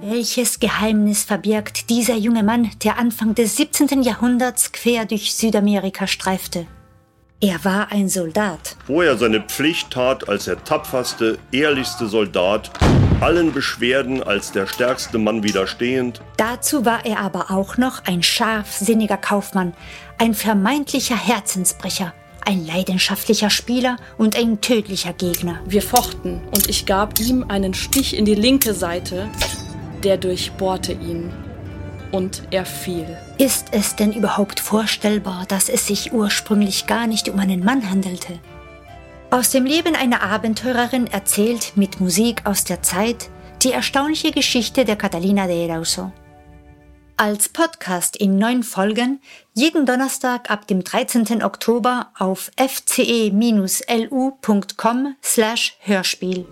Welches Geheimnis verbirgt dieser junge Mann, der Anfang des 17. Jahrhunderts quer durch Südamerika streifte? Er war ein Soldat. Wo er seine Pflicht tat als der tapferste, ehrlichste Soldat, allen Beschwerden als der stärkste Mann widerstehend. Dazu war er aber auch noch ein scharfsinniger Kaufmann, ein vermeintlicher Herzensbrecher, ein leidenschaftlicher Spieler und ein tödlicher Gegner. Wir fochten und ich gab ihm einen Stich in die linke Seite, der durchbohrte ihn. Und er fiel. Ist es denn überhaupt vorstellbar, dass es sich ursprünglich gar nicht um einen Mann handelte? Aus dem Leben einer Abenteurerin erzählt mit Musik aus der Zeit die erstaunliche Geschichte der Catalina de Erauso. Als Podcast in neun Folgen, jeden Donnerstag ab dem 13. Oktober auf fce-lu.com slash Hörspiel.